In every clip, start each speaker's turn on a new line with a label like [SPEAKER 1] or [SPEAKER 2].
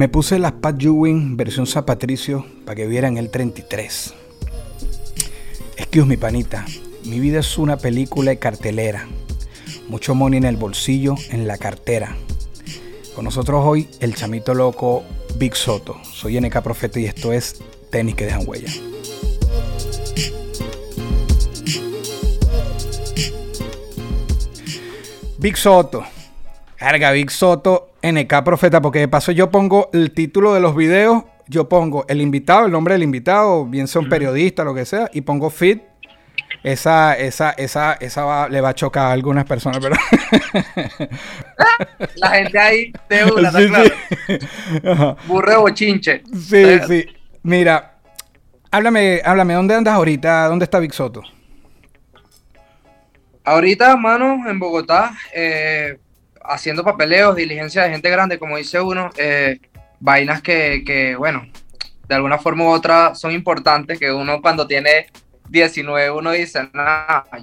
[SPEAKER 1] Me puse las Pat Ewing versión Zapatricio para que vieran el 33. Excuse mi panita, mi vida es una película de cartelera. Mucho money en el bolsillo, en la cartera. Con nosotros hoy el chamito loco Big Soto. Soy NK Profeta y esto es Tenis que dejan huella. Big Soto. Carga Big Soto, NK Profeta, porque de paso yo pongo el título de los videos, yo pongo el invitado, el nombre del invitado, bien sea un periodista, lo que sea, y pongo fit. Esa, esa, esa, esa le va a chocar a algunas personas, pero.
[SPEAKER 2] La gente ahí de una, sí, claro. Burro bochinche.
[SPEAKER 1] Sí, sí. Mira, háblame, háblame, ¿dónde andas ahorita? ¿Dónde está Big Soto?
[SPEAKER 2] Ahorita, mano, en Bogotá, eh, haciendo papeleos, diligencia de gente grande, como dice uno, eh, vainas que, que, bueno, de alguna forma u otra son importantes, que uno cuando tiene 19 uno dice, no,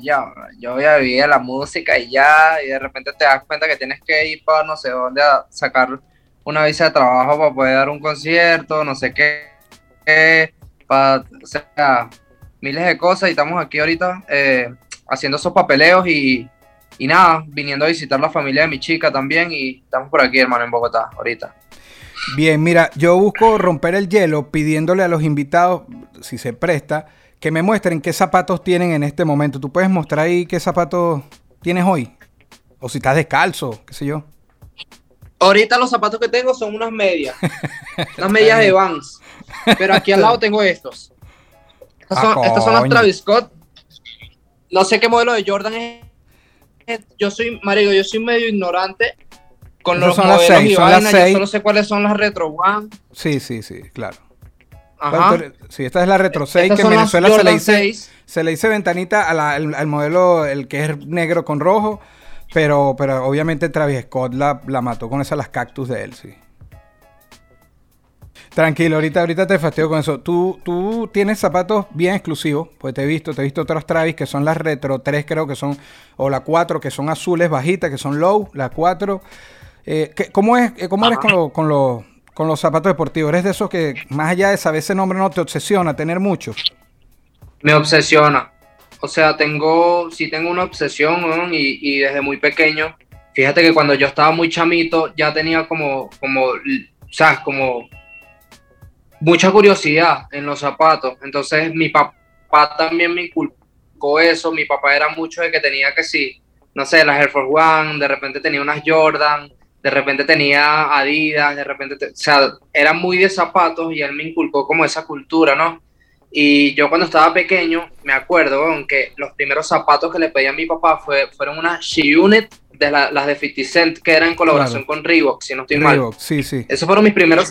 [SPEAKER 2] ya, yo voy a vivir la música y ya, y de repente te das cuenta que tienes que ir para no sé dónde a sacar una visa de trabajo para poder dar un concierto, no sé qué, para, o sea, miles de cosas y estamos aquí ahorita eh, haciendo esos papeleos y, y nada, viniendo a visitar la familia de mi chica también y estamos por aquí, hermano, en Bogotá, ahorita.
[SPEAKER 1] Bien, mira, yo busco romper el hielo pidiéndole a los invitados, si se presta, que me muestren qué zapatos tienen en este momento. ¿Tú puedes mostrar ahí qué zapatos tienes hoy? O si estás descalzo, qué sé yo.
[SPEAKER 2] Ahorita los zapatos que tengo son unas medias. unas medias de Vans. Pero aquí al lado tengo estos. Estos son, ah, son las Travis Scott. No sé qué modelo de Jordan es. Yo soy, marido, yo soy medio ignorante con los son modelos las seis, y son las seis. Yo solo sé cuáles son las Retro One.
[SPEAKER 1] Sí, sí, sí, claro. Ajá. Sí, esta es la Retro 6 que en Venezuela se le, dice, se le dice ventanita al, modelo, el que es negro con rojo, pero, pero obviamente Travis Scott la, la mató con esas las cactus de él, sí. Tranquilo, ahorita, ahorita te fastidio con eso. Tú, tú tienes zapatos bien exclusivos, pues te he visto, te he visto otros Travis que son las Retro 3 creo que son, o la 4 que son azules bajitas, que son low, la 4. Eh, ¿Cómo, es, cómo eres con, con los zapatos deportivos? ¿Eres de esos que, más allá de saber ese nombre, no te obsesiona tener muchos?
[SPEAKER 2] Me obsesiona. O sea, tengo, sí tengo una obsesión, y, desde muy pequeño. Fíjate que cuando yo estaba muy chamito, ya tenía como, como, ¿sabes? Como mucha curiosidad en los zapatos. Entonces, mi papá también me inculcó eso. Mi papá era mucho de que tenía que sí, no sé, las Air Force One, de repente tenía unas Jordan, de repente tenía Adidas, de repente, o sea, era muy de zapatos y él me inculcó como esa cultura, ¿no? Y yo cuando estaba pequeño, me acuerdo, aunque los primeros zapatos que le pedí a mi papá fue, fueron unas She-Unit, de las de 50 Cent, que eran en colaboración con Reebok, si no estoy Reebok,
[SPEAKER 1] mal. sí, sí.
[SPEAKER 2] Esos fueron mis primeros,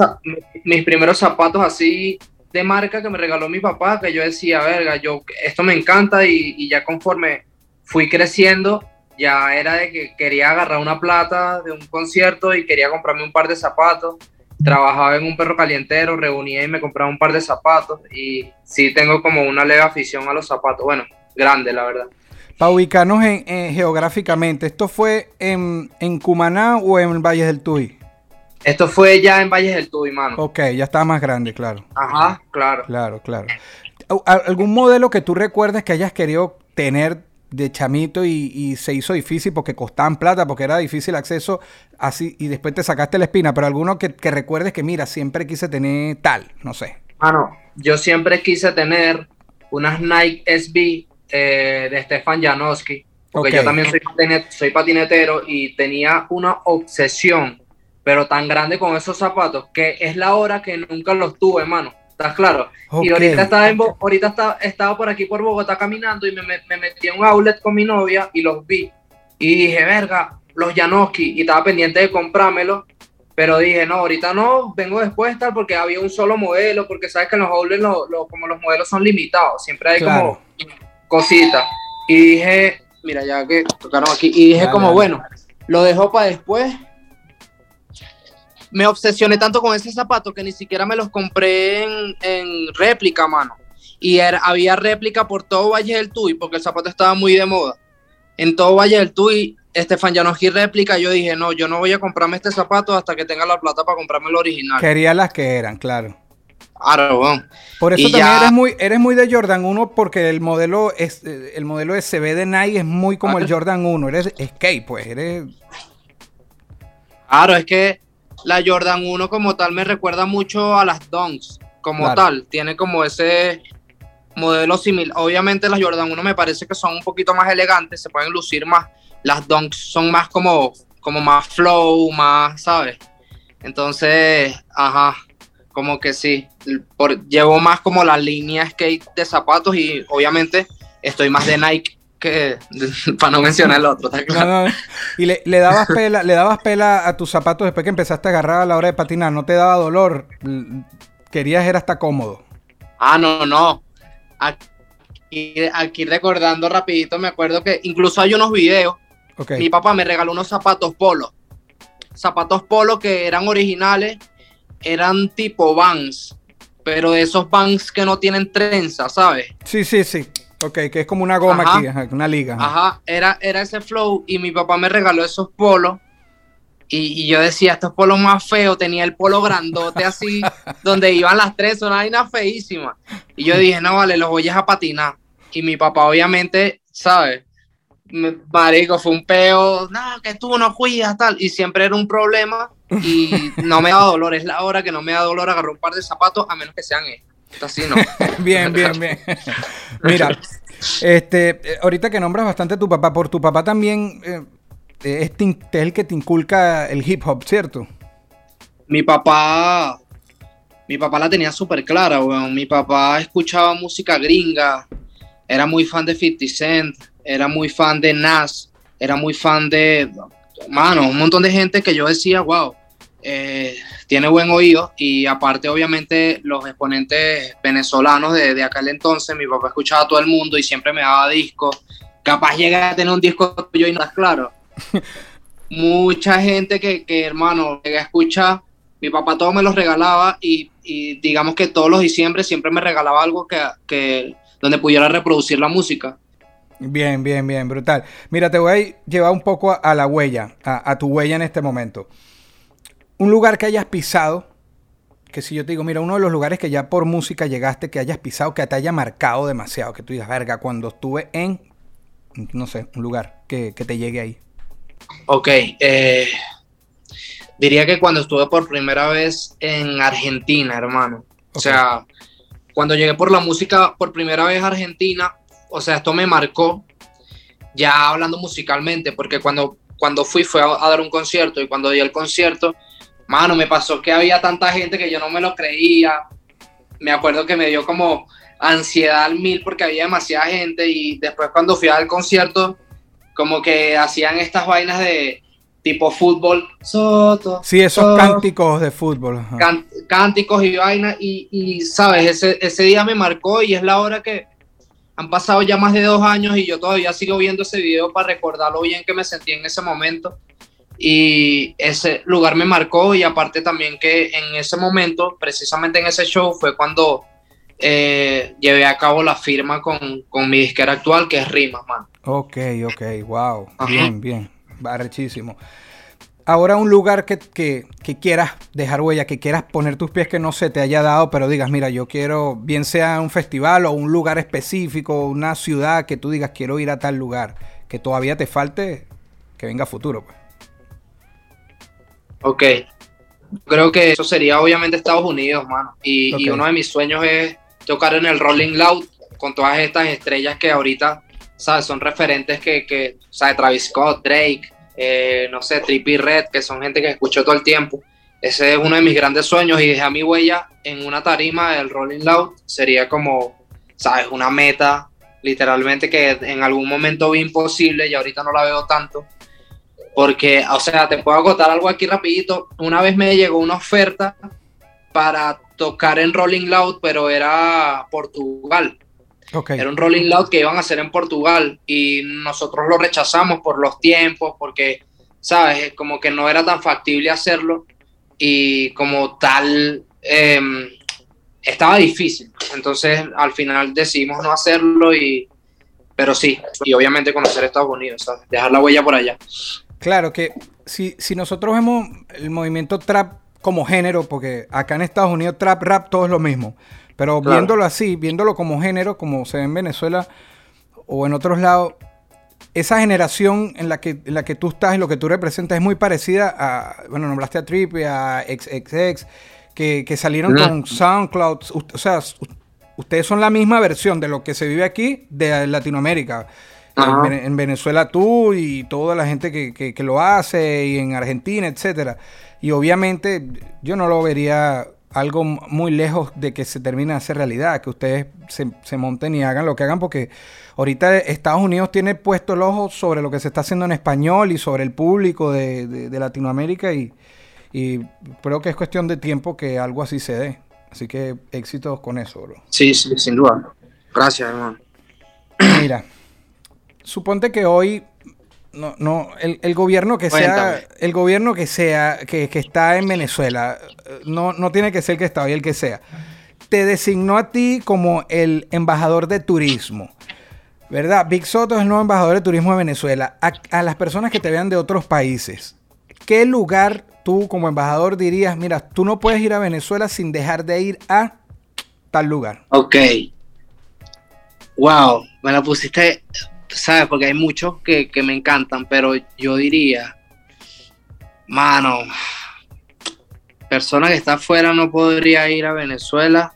[SPEAKER 2] mis primeros zapatos así de marca que me regaló mi papá, que yo decía, verga, yo, esto me encanta y, y ya conforme fui creciendo, ya era de que quería agarrar una plata de un concierto y quería comprarme un par de zapatos. Trabajaba en un perro calientero, reunía y me compraba un par de zapatos y sí tengo como una leve afición a los zapatos. Bueno, grande, la verdad.
[SPEAKER 1] Para ubicarnos en, geográficamente, ¿esto fue en, en, Cumaná o en Valles del Tuy?
[SPEAKER 2] Esto fue ya en Valles del Tuy, mano.
[SPEAKER 1] Ok, ya estaba más grande, claro.
[SPEAKER 2] Ajá, claro.
[SPEAKER 1] Claro, claro. ¿Algún modelo que tú recuerdes que hayas querido tener de chamito y, se hizo difícil porque costaban plata, porque era difícil acceso, así, y después te sacaste la espina, pero alguno que, recuerdes que, mira, siempre quise tener tal, no sé.
[SPEAKER 2] Ah, no, yo siempre quise tener unas Nike SB eh, de Stefan Janowski, porque yo también soy, soy patinetero y tenía una obsesión, pero tan grande con esos zapatos, que es la hora que nunca los tuve, hermano. ¿Estás claro? Y ahorita estaba, en, ahorita estaba, estaba por aquí por Bogotá caminando y me, me, metí en un outlet con mi novia y los vi. Y dije, verga, los Janoski. Y estaba pendiente de comprármelos. Pero dije, no, ahorita no, vengo después tal, porque había un solo modelo, porque sabes que en los lo, lo- como los modelos son limitados, siempre hay
[SPEAKER 1] Claro.
[SPEAKER 2] como cositas. Y dije, mira, ya que tocaron aquí, y dije
[SPEAKER 1] Dale,
[SPEAKER 2] como,
[SPEAKER 1] dale.
[SPEAKER 2] bueno, lo dejo para después. Me obsesioné tanto con ese zapato que ni siquiera me los compré en, en réplica, mano. Y era- había réplica por todo Valle del Tuy, porque el zapato estaba muy de moda. En todo Valle del Tuy, Estefan Janoski réplica. Yo dije, no, yo no voy a comprarme este zapato hasta que tenga la plata para comprarme el original.
[SPEAKER 1] Quería las que eran, claro.
[SPEAKER 2] Claro, weón.
[SPEAKER 1] Por eso
[SPEAKER 2] Y
[SPEAKER 1] también
[SPEAKER 2] ya-
[SPEAKER 1] eres muy, eres muy de Jordan 1 porque el modelo es el modelo SB de Nike es muy como el. Jordan 1. Eres skate, pues. Eres.
[SPEAKER 2] Claro, es que la Jordan 1 como tal me recuerda mucho a las Dunks, como
[SPEAKER 1] Claro.
[SPEAKER 2] tal. Tiene como ese modelo similar. Obviamente las Jordan 1 me parece que son un poquito más elegantes, se pueden lucir más. Las Dunks son más como, como más flow, más, ¿sabes? Entonces, ajá, como que sí. Por, llevo más como la línea skate de zapatos y obviamente estoy más de Nike que, para no mencionar el otro, ¿está claro?
[SPEAKER 1] no, Y le, le dabas pela, le dabas pela a tus zapatos después que empezaste a agarrar a la hora de patinar. No te daba dolor. Querías era hasta cómodo.
[SPEAKER 2] Ah, no, no. Aquí, aquí recordando rapidito, me acuerdo que incluso hay unos videos. Mi papá me regaló unos zapatos polo. Zapatos polo que eran originales, eran tipo Vans, pero de esos Vans que no tienen trenza, ¿sabes?
[SPEAKER 1] Sí, sí, sí. Ok, que es como una goma
[SPEAKER 2] Ajá.
[SPEAKER 1] aquí, ajá, una liga. ajá.
[SPEAKER 2] Ajá, era, era ese flow y mi papá me regaló esos polos. Y, y yo decía, estos polos más feos, tenía el polo grandote así, donde iban las tres, una vaina feísima. Y yo dije, no, vale, los voy a patinar. Y mi papá, obviamente, ¿sabes? Marico, fue un peo, no, que tú no cuidas, tal. Y siempre era un problema y no me da dolor. Es la hora que no me da dolor agarrar un par de zapatos, a menos que sean estos. Así no.
[SPEAKER 1] Bien, bien, bien. Mira, este, eh, ahorita que nombras bastante a tu papá, por tu papá también eh, es, es el que te inculca el hip hop, ¿cierto?
[SPEAKER 2] mi papá, mi papá la tenía súper clara, weón. Mi papá escuchaba música gringa, era muy fan de 50 Cent, era muy fan de Nas, era muy fan de, mano, un montón de gente que yo decía, wow, eh, tiene buen oído y aparte obviamente los exponentes venezolanos de, de aquel entonces, mi papá escuchaba a todo el mundo y siempre me daba discos, capaz llegué a tener un disco tuyo y no estás claro. Mucha gente que, que, hermano, llegué a escuchar, mi papá todo me los regalaba y, y digamos que todos los diciembre siempre me regalaba algo que, que donde pudiera reproducir la música.
[SPEAKER 1] Bien, bien, bien, brutal. Mira, te voy a llevar un poco a, a la huella, a, a tu huella en este momento. Un lugar que hayas pisado, que si yo te digo, mira, uno de los lugares que ya por música llegaste, que hayas pisado, que te haya marcado demasiado, que tú digas, verga, cuando estuve en, no sé, un lugar que, que te llegue ahí.
[SPEAKER 2] Ok, eh, diría que cuando estuve por primera vez en Argentina, hermano. O sea, cuando llegué por la música por primera vez a Argentina, o sea, esto me marcó ya hablando musicalmente, porque cuando, cuando fui fue a, a dar un concierto y cuando di el concierto, mano, me pasó que había tanta gente que yo no me lo creía. Me acuerdo que me dio como ansiedad al mil porque había demasiada gente y después cuando fui al concierto, como que hacían estas vainas de tipo fútbol, Soto,
[SPEAKER 1] Sí, esos
[SPEAKER 2] Soto,
[SPEAKER 1] cánticos de fútbol.
[SPEAKER 2] can- cánticos y vainas y, y, sabes, ese, ese día me marcó y es la hora que han pasado ya más de dos años y yo todavía sigo viendo ese video para recordar lo bien que me sentí en ese momento y ese lugar me marcó y aparte también que en ese momento, precisamente en ese show fue cuando eh, llevé a cabo la firma con, con mi disquera actual que es Rimas, man.
[SPEAKER 1] Ok, ok, wow.
[SPEAKER 2] Ajá.
[SPEAKER 1] Bien, bien. Barrechísimo. Ahora un lugar que, que- que quieras dejar huella, que quieras poner tus pies que no se te haya dado, pero digas, mira, yo quiero, bien sea un festival o un lugar específico, una ciudad que tú digas, quiero ir a tal lugar, que todavía te falte, que venga futuro. Pues.
[SPEAKER 2] Ok. Creo que eso sería obviamente Estados Unidos, mano. Y, y uno de mis sueños es tocar en el Rolling Loud con todas estas estrellas que ahorita, ¿sabes? Son referentes que, que ¿sabes? Travis Scott, Drake, eh, no sé, Trippie Red, que son gente que escucho todo el tiempo. Ese es uno de mis grandes sueños y dejar mi huella en una tarima del Rolling Loud sería como, ¿sabes? Una meta, literalmente, que en algún momento vi imposible y ahorita no la veo tanto. Porque, o sea, te puedo agotar algo aquí rapidito. Una vez me llegó una oferta para tocar en Rolling Loud, pero era Portugal.
[SPEAKER 1] Okay.
[SPEAKER 2] Era un Rolling Loud que iban a hacer en Portugal y nosotros lo rechazamos por los tiempos, porque, ¿sabes? Como que no era tan factible hacerlo y como tal eh, estaba difícil. Entonces al final decidimos no hacerlo y... Pero sí, y obviamente conocer Estados Unidos, ¿sabes? Dejar la huella por allá.
[SPEAKER 1] Claro que si, si nosotros vemos el movimiento trap como género, porque acá en Estados Unidos trap, rap, todo es lo mismo. Pero
[SPEAKER 2] Claro.
[SPEAKER 1] viéndolo así, viéndolo como género, como se ve en Venezuela o en otros lados, esa generación en la que, en la que tú estás y lo que tú representas es muy parecida a, bueno, nombraste a Trippy, a XXX, que, que salieron
[SPEAKER 2] Mm.
[SPEAKER 1] con SoundCloud. O sea, ustedes son la misma versión de lo que se vive aquí de Latinoamérica. En Venezuela tú y toda la gente que, que- que lo hace y en Argentina, etcétera. Y obviamente yo no lo vería algo muy lejos de que se termine de hacer realidad, que ustedes se, se monten y hagan lo que hagan, porque ahorita Estados Unidos tiene puesto el ojo sobre lo que se está haciendo en español y sobre el público de, de- de Latinoamérica y, y creo que es cuestión de tiempo que algo así se dé. Así que éxitos con eso, bro.
[SPEAKER 2] Sí, sí, sin duda. Gracias, hermano.
[SPEAKER 1] Mira, suponte que hoy no, no, el, el gobierno que
[SPEAKER 2] Cuéntame.
[SPEAKER 1] sea, el gobierno que sea, que, que está en Venezuela, no, no tiene que ser el que está hoy, el que sea, te designó a ti como el embajador de turismo. ¿Verdad? Big Soto es el nuevo embajador de turismo de Venezuela. A, a las personas que te vean de otros países, ¿qué lugar tú como embajador dirías, mira, tú no puedes ir a Venezuela sin dejar de ir a tal lugar?
[SPEAKER 2] Ok. Wow, me la pusiste, ¿sabes? Porque hay muchos que, que me encantan, pero yo diría, mano, persona que está afuera no podría ir a Venezuela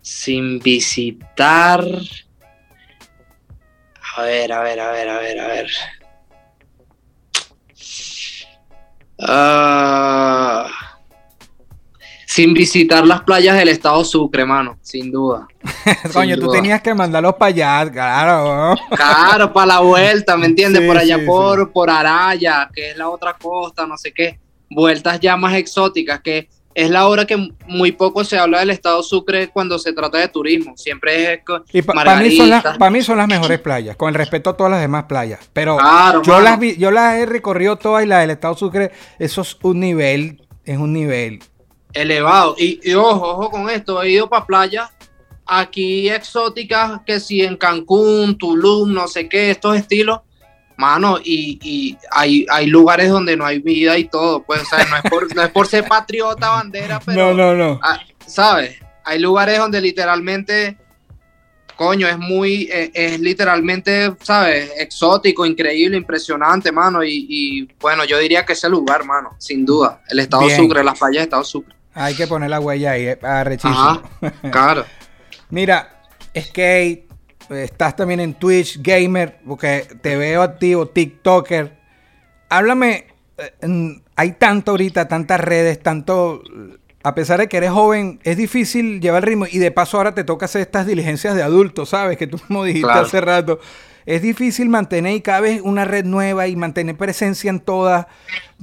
[SPEAKER 2] sin visitar. A ver, a ver, a ver, a ver, a ver. Ah, sin visitar las playas del estado Sucre, mano, sin duda.
[SPEAKER 1] Coño,
[SPEAKER 2] Sin
[SPEAKER 1] tú
[SPEAKER 2] duda.
[SPEAKER 1] tenías que mandarlos para allá, claro.
[SPEAKER 2] Claro, para la vuelta, ¿me entiendes?
[SPEAKER 1] Sí,
[SPEAKER 2] por allá
[SPEAKER 1] sí,
[SPEAKER 2] por, por Araya, que es la otra costa, no sé qué. Vueltas ya más exóticas, que es la hora que muy poco se habla del estado Sucre cuando se trata de turismo. Siempre es
[SPEAKER 1] Y para mí, son las-
[SPEAKER 2] Margarita.
[SPEAKER 1] pa' mí son las mejores playas, con el respeto a todas las demás playas. Pero
[SPEAKER 2] Claro,
[SPEAKER 1] yo,
[SPEAKER 2] mano.
[SPEAKER 1] las vi- yo las he recorrido todas y la del Estado Sucre, eso es un nivel, es un nivel.
[SPEAKER 2] Elevado. Y, y ojo, ojo con esto, he ido para playas aquí exóticas, que si en Cancún, Tulum, no sé qué, estos estilos, mano, y, y hay, hay lugares donde no hay vida y todo, pues, o sea, no es por, no es por ser patriota, bandera, pero,
[SPEAKER 1] no, no, no.
[SPEAKER 2] ah, ¿sabes? Hay lugares donde literalmente, coño, es muy, eh, es literalmente, ¿sabes? Exótico, increíble, impresionante, mano, y, y, bueno, yo diría que ese lugar, mano, sin duda, el estado
[SPEAKER 1] Bien.
[SPEAKER 2] Sucre, las playas de estado Sucre.
[SPEAKER 1] Hay que poner la huella ahí, eh, arrechísimo.
[SPEAKER 2] Ajá, claro.
[SPEAKER 1] Mira, skate, estás también en Twitch, gamer, porque te veo activo, TikToker. Háblame, eh, hay tanto ahorita, tantas redes, tanto... A pesar de que eres joven, es difícil llevar el ritmo y de paso ahora te toca hacer estas diligencias de adultos, ¿sabes? Que tú mismo dijiste
[SPEAKER 2] Claro.
[SPEAKER 1] hace rato. Es difícil mantener y cada vez una red nueva y mantener presencia en todas.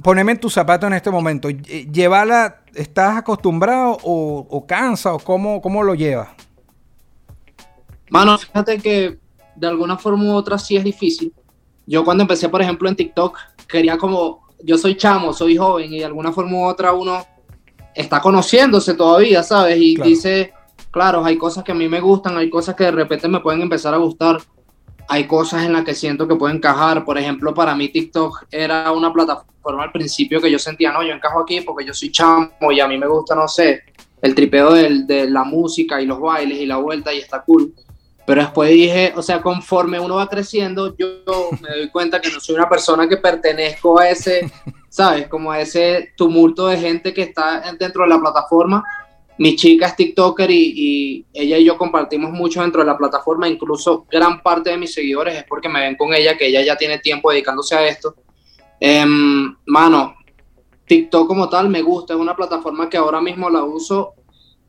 [SPEAKER 1] Poneme en tus zapatos en este momento. Lle- Llevarla, ¿estás acostumbrado o, o cansa o cómo, cómo lo llevas?
[SPEAKER 2] Mano, fíjate que de alguna forma u otra sí es difícil. Yo cuando empecé, por ejemplo, en TikTok, quería como, yo soy chamo, soy joven y de alguna forma u otra uno está conociéndose todavía, ¿sabes? Y
[SPEAKER 1] Claro.
[SPEAKER 2] dice, claro, hay cosas que a mí me gustan, hay cosas que de repente me pueden empezar a gustar, hay cosas en las que siento que pueden encajar. Por ejemplo, para mí TikTok era una plataforma al principio que yo sentía, no, yo encajo aquí porque yo soy chamo y a mí me gusta, no sé, el tripeo del- de la música y los bailes y la vuelta y está cool. Pero después dije, o sea, conforme uno va creciendo, yo me doy cuenta que no soy una persona que pertenezco a ese, ¿sabes? Como a ese tumulto de gente que está dentro de la plataforma. Mi chica es TikToker y, ella y yo compartimos mucho dentro de la plataforma. Incluso gran parte de mis seguidores es porque me ven con ella, que ella ya tiene tiempo dedicándose a esto. Em, mano, TikTok como tal me gusta, es una plataforma que ahora mismo la uso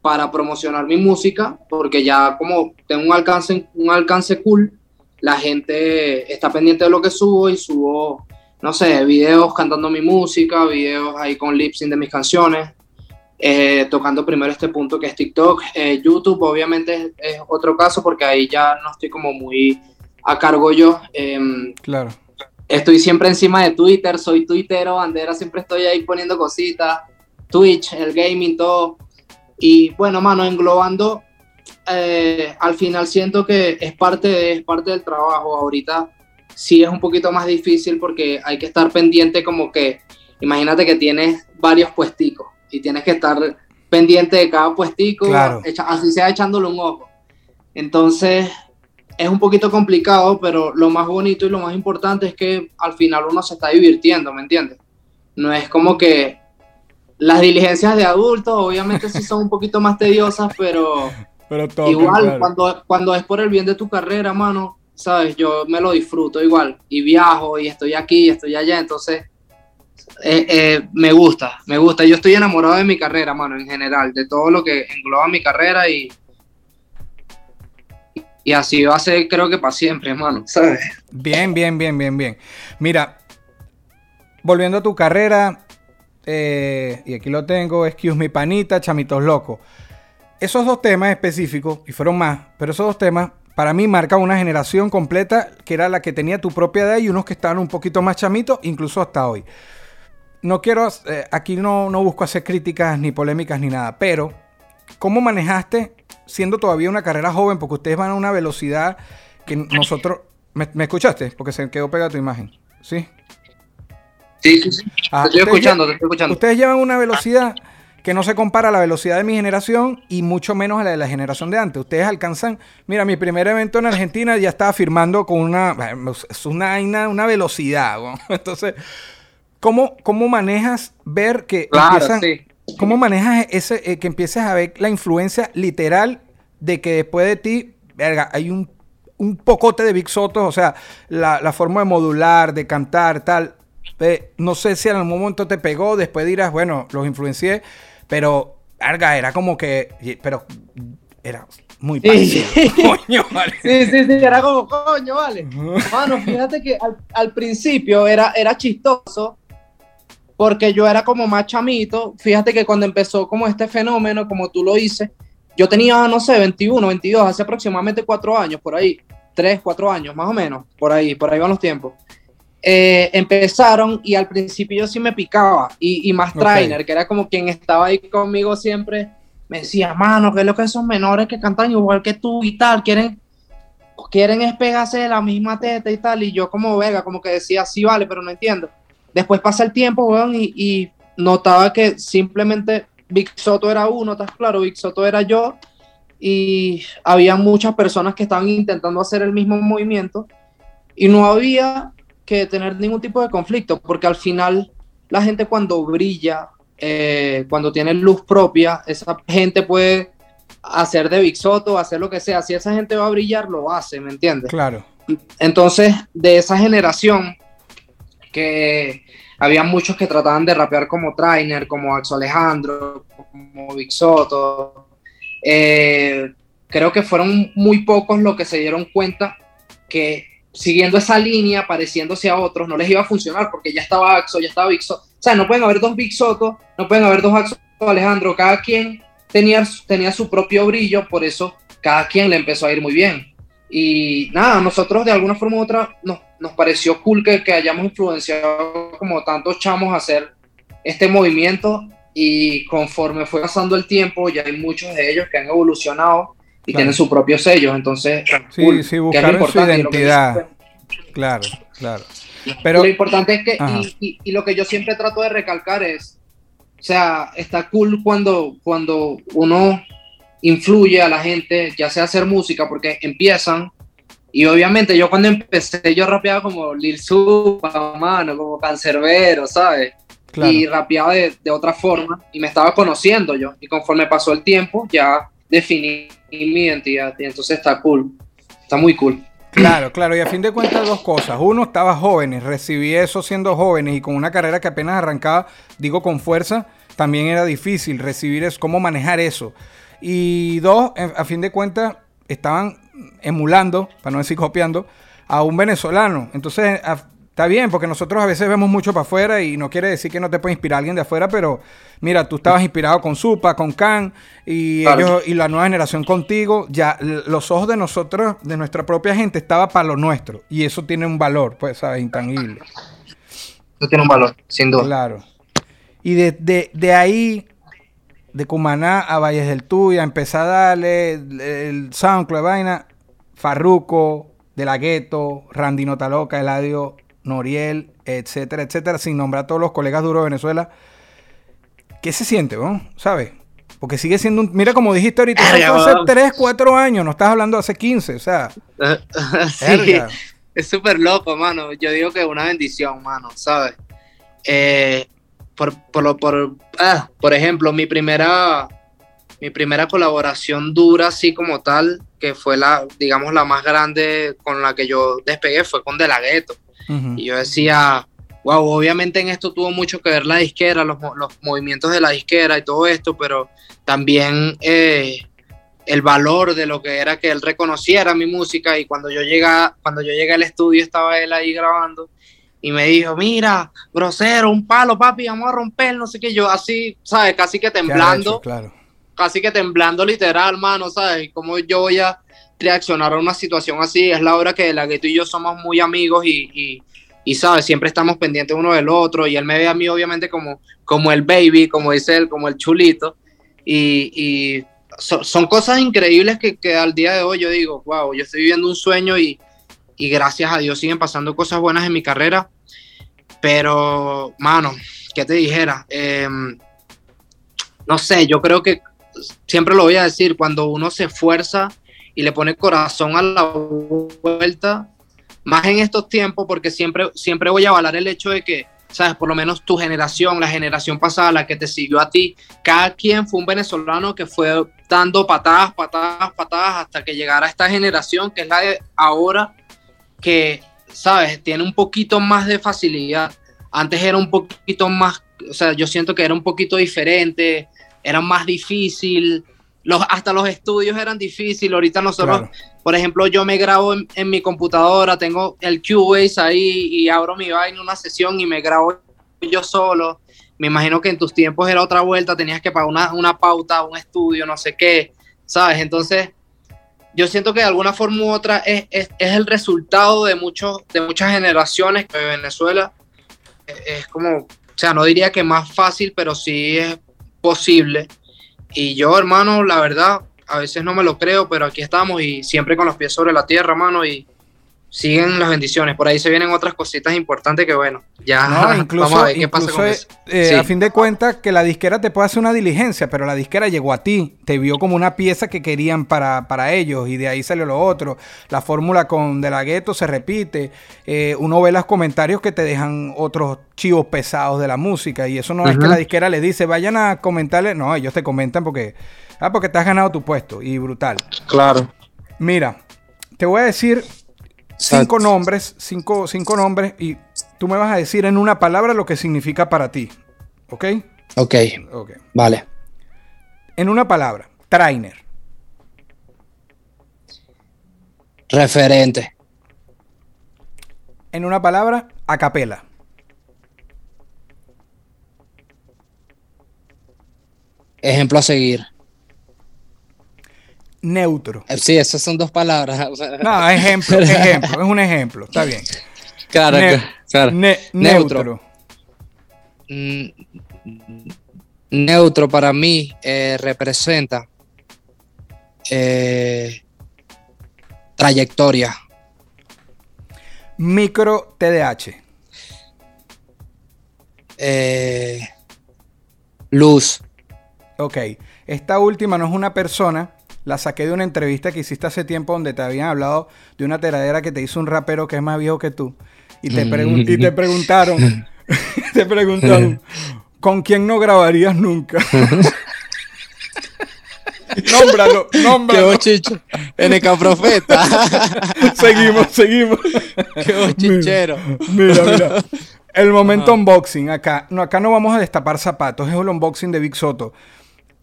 [SPEAKER 2] para promocionar mi música, porque ya como tengo un alcance, un alcance cool, la gente está pendiente de lo que subo y subo no sé, videos cantando mi música, videos ahí con lip sync de mis canciones, eh, tocando primero este punto que es TikTok. Eh, YouTube obviamente es, otro caso porque ahí ya no estoy como muy a cargo yo. Em,
[SPEAKER 1] claro.
[SPEAKER 2] Estoy siempre encima de Twitter, soy tuitero, bandera, siempre estoy ahí poniendo cositas, Twitch, el gaming, todo. Y bueno, mano, englobando, eh, al final siento que es parte, de, es parte del trabajo. Ahorita sí es un poquito más difícil porque hay que estar pendiente como que, imagínate que tienes varios puesticos y tienes que estar pendiente de cada puestico, así sea echándole un ojo. Entonces, es un poquito complicado, pero lo más bonito y lo más importante es que al final uno se está divirtiendo, ¿me entiendes? No es como que las diligencias de adultos, obviamente sí son un poquito más tediosas, pero, igual cuando, cuando es por el bien de tu carrera, mano, sabes, yo me lo disfruto igual y viajo y estoy aquí y estoy allá, entonces eh, eh, me gusta, me gusta. Yo estoy enamorado de mi carrera, mano, en general, de todo lo que engloba mi carrera y, y así va a ser, creo que para siempre, hermano, ¿sabes?
[SPEAKER 1] Bien, bien, bien, bien, bien. Mira, volviendo a tu carrera, eh, y aquí lo tengo, Excuse Me Panita, Chamitos Locos. Esos dos temas específicos, y fueron más, pero esos dos temas para mí marcan una generación completa que era la que tenía tu propia edad y unos que estaban un poquito más chamitos, incluso hasta hoy no quiero, eh, aquí no, no busco hacer críticas ni polémicas ni nada, pero ¿cómo manejaste siendo todavía una carrera joven? Porque ustedes van a una velocidad que nosotros... ¿Me, escuchaste? Porque se quedó pegada tu imagen. ¿Sí?
[SPEAKER 2] Sí, sí, sí. Ah, te estoy escuchando, te estoy escuchando.
[SPEAKER 1] Ustedes llevan una velocidad que no se compara a la velocidad de mi generación y mucho menos a la de la generación de antes. Ustedes alcanzan, mira, mi primer evento en Argentina ya estaba firmando con una, es una, una velocidad. Entonces, ¿Cómo, ¿Cómo manejas ver que empiezan, ¿Cómo manejas ese, eh, que empieces a ver la influencia literal de que después de ti, verga, hay un, un pocote de Big Sotos, o sea, la, forma de modular, de cantar, tal. Eh, no sé si en algún momento te pegó, después dirás, bueno, los influencié, pero, verga, era como que, pero era muy
[SPEAKER 2] sí. coño, vale. Sí, sí, sí, era como, coño, vale. Mano, fíjate que al, al principio era, era chistoso porque yo era como más chamito. Fíjate que cuando empezó como este fenómeno, como tú lo dices, yo tenía, no sé, 21, 22, hace aproximadamente cuatro años, por ahí, tres, cuatro años, más o menos, por ahí, por ahí van los tiempos. Eh, empezaron y al principio yo sí me picaba y, más trainer, que era como quien estaba ahí conmigo siempre, me decía, mano, ¿qué es lo que esos menores que cantan igual que tú y tal? Quieren, quieren es pegarse de la misma teta y tal, y yo como vega, como que decía, sí, vale, pero no entiendo. Después pasa el tiempo, weón, y, notaba que simplemente Big Soto era uno, ¿estás claro? Big Soto era yo, y había muchas personas que estaban intentando hacer el mismo movimiento, y no había que tener ningún tipo de conflicto, porque al final la gente cuando brilla, eh, cuando tiene luz propia, esa gente puede hacer de Big Soto, hacer lo que sea. Si esa gente va a brillar, lo hace, ¿me entiendes?
[SPEAKER 1] Claro.
[SPEAKER 2] Entonces, de esa generación que había muchos que trataban de rapear como Trainer, como Axo Alejandro, como Big Soto. Eh, creo que fueron muy pocos los que se dieron cuenta que siguiendo esa línea, pareciéndose a otros, no les iba a funcionar porque ya estaba Axo, ya estaba Big Soto. O sea, no pueden haber dos Big Soto, no pueden haber dos Axo Alejandro, cada quien tenía, tenía su propio brillo, por eso cada quien le empezó a ir muy bien. Y nada, nosotros de alguna forma u otra nos, nos pareció cool que, que, hayamos influenciado como tantos chamos a hacer este movimiento y conforme fue pasando el tiempo ya hay muchos de ellos que han evolucionado y tienen su propio sello, entonces
[SPEAKER 1] sí, sí, buscaron su identidad. Claro, claro. Pero
[SPEAKER 2] lo importante es que, y, y, lo que yo siempre trato de recalcar es, o sea, está cool cuando, cuando uno influye a la gente, ya sea hacer música, porque empiezan. Y obviamente yo cuando empecé, yo rapeaba como Lil Supa, mano, como Cancerbero, ¿sabes? Y rapeaba de, de, otra forma y me estaba conociendo yo. Y conforme pasó el tiempo, ya definí mi identidad. Y entonces está cool. Está muy cool.
[SPEAKER 1] Claro, claro, y a fin de cuentas dos cosas. Uno, estaba jóvenes, recibí eso siendo jóvenes y con una carrera que apenas arrancaba, digo con fuerza, también era difícil recibir eso, cómo manejar eso. Y dos, a fin de cuentas, estaban emulando, para no decir copiando, a un venezolano. Entonces, Está bien, porque nosotros a veces vemos mucho para afuera y no quiere decir que no te puede inspirar alguien de afuera, pero mira, tú estabas inspirado con Supa, con Khan y
[SPEAKER 2] Claro.
[SPEAKER 1] ellos y la nueva generación contigo. Ya los ojos de nosotros, de nuestra propia gente, estaba para lo nuestro y eso tiene un valor, pues, sabes, intangible.
[SPEAKER 2] Eso tiene un valor, sin duda.
[SPEAKER 1] Claro. Y de, de- de ahí, de Cumaná a Valles del Tuy, a empezar a darle el, el SoundCloud, vaina, Farruco, De La Gueto, Randy Notaloca, Eladio Noriel, etcétera, etcétera, sin nombrar a todos los colegas duros de Venezuela. ¿Qué se siente, no? ¿Sabes? Porque sigue siendo un... Mira como dijiste ahorita, hace
[SPEAKER 2] weón.
[SPEAKER 1] 3, 4 años, no estás hablando de hace 15, o sea...
[SPEAKER 2] sí, es súper loco, mano. Yo digo que es una bendición, mano, ¿sabes? Eh, por, por, por, ah, por ejemplo, mi primera, mi primera colaboración dura, así como tal, que fue la, digamos, la más grande con la que yo despegué, fue con De La Ghetto. Y yo decía, wow, obviamente en esto tuvo mucho que ver la disquera, los, los movimientos de la disquera y todo esto, pero también eh, el valor de lo que era que él reconociera mi música y cuando yo llega, cuando yo llegué al estudio estaba él ahí grabando y me dijo, mira, grosero, un palo, papi, vamos a romper, no sé qué, yo así, ¿sabes? Casi que temblando
[SPEAKER 1] claro.
[SPEAKER 2] casi que temblando literal, mano, ¿sabes? ¿Cómo yo voy a reaccionar a una situación así? Es la hora que la Gueto y yo somos muy amigos y, y, y, ¿sabes? Siempre estamos pendientes uno del otro y él me ve a mí obviamente como, como el baby, como dice él, como el chulito. Y, y so- son cosas increíbles que, que al día de hoy yo digo, wow, yo estoy viviendo un sueño y, y gracias a Dios siguen pasando cosas buenas en mi carrera. Pero, mano, ¿qué te dijera? Em, no sé, yo creo que siempre lo voy a decir, cuando uno se esfuerza y le pone corazón a la vuelta, más en estos tiempos, porque siempre, siempre voy a avalar el hecho de que, sabes, por lo menos tu generación, la generación pasada, la que te siguió a ti, cada quien fue un venezolano que fue dando patadas, patadas, patadas, hasta que llegara esta generación, que es la de ahora, que, sabes, tiene un poquito más de facilidad. Antes era un poquito más, o sea, yo siento que era un poquito diferente, era más difícil, los, hasta los estudios eran difíciles, ahorita nosotros,
[SPEAKER 1] Claro.
[SPEAKER 2] por ejemplo, yo me grabo en, en mi computadora, tengo el Cubase ahí y abro mi vaina, una sesión y me grabo yo solo. Me imagino que en tus tiempos era otra vuelta, tenías que pagar una, una pauta, un estudio, no sé qué, ¿sabes? Entonces, yo siento que de alguna forma u otra es, es, el resultado de, muchos, de muchas generaciones que Venezuela es, es como, o sea, no diría que más fácil, pero sí es posible. Y yo, hermano, la verdad, a veces no me lo creo, pero aquí estamos y siempre con los pies sobre la tierra, hermano, y siguen las bendiciones. Por ahí se vienen otras cositas importantes que, bueno, ya
[SPEAKER 1] No, incluso,
[SPEAKER 2] vamos a ver qué pasa con
[SPEAKER 1] eh,
[SPEAKER 2] eso.
[SPEAKER 1] eh,
[SPEAKER 2] Sí.
[SPEAKER 1] a fin de cuentas que la disquera te puede hacer una diligencia, pero la disquera llegó a ti, te vio como una pieza que querían para, para ellos y de ahí salió lo otro. La fórmula con De La Ghetto se repite, eh, uno ve los comentarios que te dejan otros chivos pesados de la música y eso no es que la disquera les dice, vayan a comentarle, no, ellos te comentan porque, ah, porque te has ganado tu puesto y brutal.
[SPEAKER 2] Claro.
[SPEAKER 1] Mira, te voy a decir cinco nombres, cinco, cinco nombres y tú me vas a decir en una palabra lo que significa para ti. ¿Ok?
[SPEAKER 2] Ok,
[SPEAKER 1] Ok.
[SPEAKER 2] vale.
[SPEAKER 1] En una palabra, trainer.
[SPEAKER 2] Referente.
[SPEAKER 1] En una palabra, acapela.
[SPEAKER 2] Ejemplo a seguir.
[SPEAKER 1] Neutro.
[SPEAKER 2] Eh, Sí, esas son dos palabras.
[SPEAKER 1] No, ejemplo, ejemplo, es un ejemplo, está bien.
[SPEAKER 2] Claro,
[SPEAKER 1] Ne-
[SPEAKER 2] claro.
[SPEAKER 1] ne-
[SPEAKER 2] Neutro.
[SPEAKER 1] neutro.
[SPEAKER 2] Mm, neutro para mí eh, representa eh, trayectoria.
[SPEAKER 1] Micro TDH.
[SPEAKER 2] eh, luz.
[SPEAKER 1] Ok. Esta última no es una persona. La saqué de una entrevista que hiciste hace tiempo donde te habían hablado de una teradera que te hizo un rapero que es más viejo que tú. Y te, pregun- y te preguntaron, te preguntaron, ¿con quién no grabarías nunca? nómbralo, nómbralo.
[SPEAKER 2] bochicho. NK Profeta.
[SPEAKER 1] seguimos, seguimos.
[SPEAKER 2] Qué bochichero.
[SPEAKER 1] Mira, mira. El momento unboxing acá. No, acá no vamos a destapar zapatos, es el unboxing de Big Soto.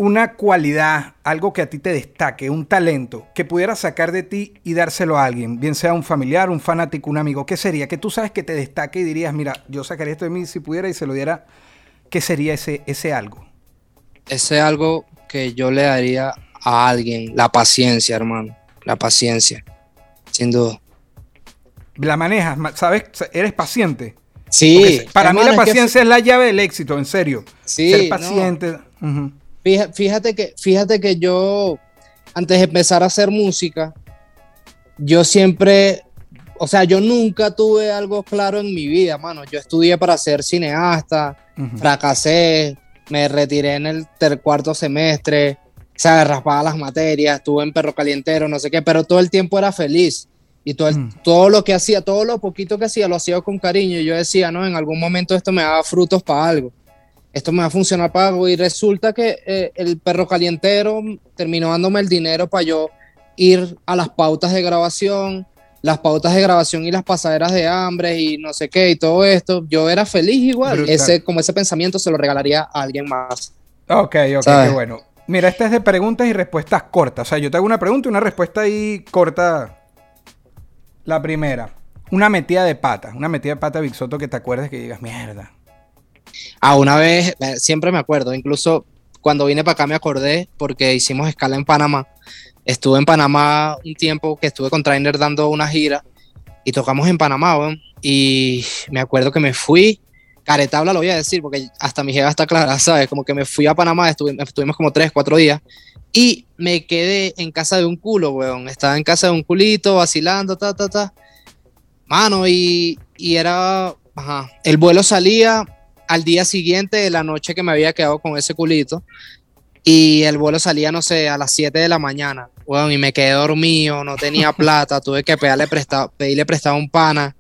[SPEAKER 1] Una cualidad, algo que a ti te destaque, un talento que pudieras sacar de ti y dárselo a alguien, bien sea un familiar, un fanático, un amigo, ¿qué sería? Que tú sabes que te destaque y dirías, mira, yo sacaría esto de mí si pudiera y se lo diera, ¿qué sería ese, ese algo?
[SPEAKER 2] Ese algo que yo le daría a alguien, la paciencia, hermano, la paciencia, sin duda.
[SPEAKER 1] La manejas, ¿sabes? Eres paciente.
[SPEAKER 2] Sí.
[SPEAKER 1] para mí la paciencia es, la llave del éxito, en serio. Sí. Ser paciente.
[SPEAKER 2] Fíjate que, fíjate que yo, antes de empezar a hacer música, yo siempre, o sea, yo nunca tuve algo claro en mi vida, mano. Yo estudié para ser cineasta, fracasé, me retiré en el cuarto semestre, o sea, raspaba las materias, estuve en perro calientero, no sé qué, pero todo el tiempo era feliz. Y todo, todo lo que hacía, todo lo poquito que hacía, lo hacía con cariño. Y yo decía, no, en algún momento esto me daba frutos para algo esto me va a funcionar para algo. Y resulta que eh, el perro calientero terminó dándome el dinero para yo ir a las pautas de grabación, las pautas de grabación y las pasaderas de hambre y no sé qué y todo esto. Yo era feliz igual. Ese, como ese pensamiento se lo regalaría a alguien más.
[SPEAKER 1] Ok, ok, qué bueno. Mira, esta es de preguntas y respuestas cortas. O sea, yo te hago una pregunta y una respuesta ahí corta. La primera. Una metida de pata. Una metida de pata, Big Soto, que te acuerdes que digas, mierda
[SPEAKER 2] Ah, una vez, siempre me acuerdo, incluso cuando vine para acá me acordé porque hicimos escala en Panamá. Estuve en Panamá un tiempo que estuve con Trainer dando una gira y tocamos en Panamá, y me acuerdo que me fui, caretabla lo voy a decir porque hasta mi jefa está clara, ¿sabes? Como que me fui a Panamá, estuvimos como tres, cuatro días y me quedé en casa de un culo, weón. Estaba en casa de un culito, vacilando, ta, ta, ta. Mano, y, y era, ajá, el vuelo salía al día siguiente de la noche que me había quedado con ese culito. Y el vuelo salía, no sé, a las 7 de la mañana. Bueno, y me quedé dormido, no tenía plata, tuve que pedirle prestado, pedirle prestado un pana,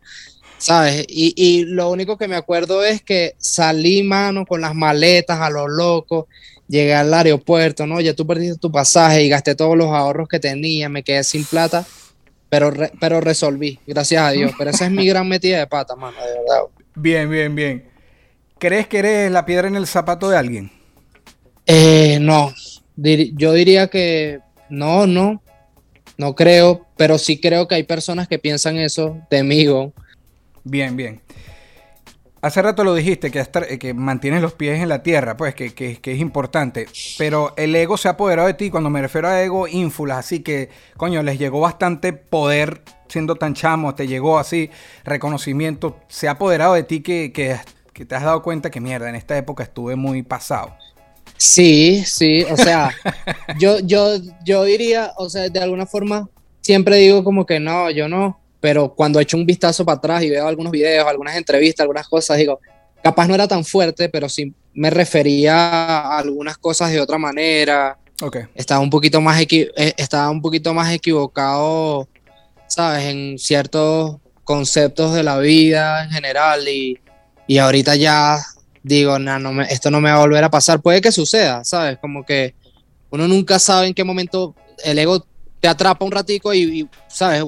[SPEAKER 2] ¿sabes? Y, y, lo único que me acuerdo es que salí, mano, con las maletas a lo loco, llegué al aeropuerto, ¿no? Ya tú perdiste tu pasaje y gasté todos los ahorros que tenía, me quedé sin plata, pero, pero resolví, gracias a Dios. Pero esa es mi gran metida de pata, mano, de verdad.
[SPEAKER 1] Bien, bien, bien. ¿Crees que eres la piedra en el zapato de alguien?
[SPEAKER 2] Eh, no, yo diría que no, no, no creo, pero sí creo que hay personas que piensan eso de mí.
[SPEAKER 1] Bien, bien. Hace rato lo dijiste, que, que mantienes los pies en la tierra, pues que, que, es importante. Pero el ego se ha apoderado de ti. Cuando me refiero a ego, ínfulas. Así que, coño, les llegó bastante poder siendo tan chamo. Te llegó así reconocimiento. Se ha apoderado de ti que, que que te has dado cuenta que mierda, en esta época estuve muy pasado.
[SPEAKER 2] Sí, sí, o sea, yo, yo, yo diría, o sea, de alguna forma, siempre digo como que no, yo no, pero cuando echo un vistazo para atrás y veo algunos videos, algunas entrevistas, algunas cosas, digo, capaz no era tan fuerte, pero sí me refería a algunas cosas de otra manera.
[SPEAKER 1] Okay.
[SPEAKER 2] Estaba un poquito más eh, estaba un poquito más equivocado, sabes, en ciertos conceptos de la vida en general y y ahorita ya digo, no, no me, esto no me va a volver a pasar. Puede que suceda, ¿sabes? Como que uno nunca sabe en qué momento el ego te atrapa un ratico y, ¿sabes?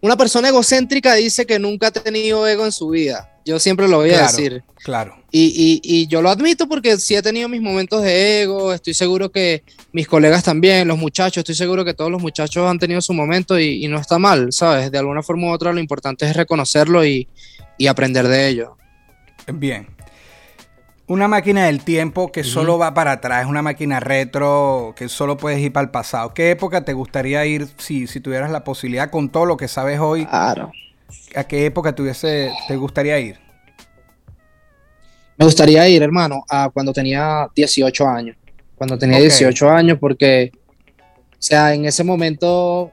[SPEAKER 2] Una persona egocéntrica dice que nunca ha tenido ego en su vida. Yo siempre lo voy a decir.
[SPEAKER 1] Claro.
[SPEAKER 2] Y, y, yo lo admito porque sí he tenido mis momentos de ego. Estoy seguro que mis colegas también, los muchachos, estoy seguro que todos los muchachos han tenido su momento y, no está mal, ¿sabes? De alguna forma u otra lo importante es reconocerlo y, y aprender de ello.
[SPEAKER 1] Bien. Una máquina del tiempo que solo va para atrás, una máquina retro que solo puedes ir para el pasado. ¿Qué época te gustaría ir si, si tuvieras la posibilidad con todo lo que sabes hoy?
[SPEAKER 2] Claro.
[SPEAKER 1] ¿A qué época tuviese, te gustaría ir?
[SPEAKER 2] Me gustaría ir, hermano, a cuando tenía 18 años. Cuando tenía 18 años, porque, o sea, en ese momento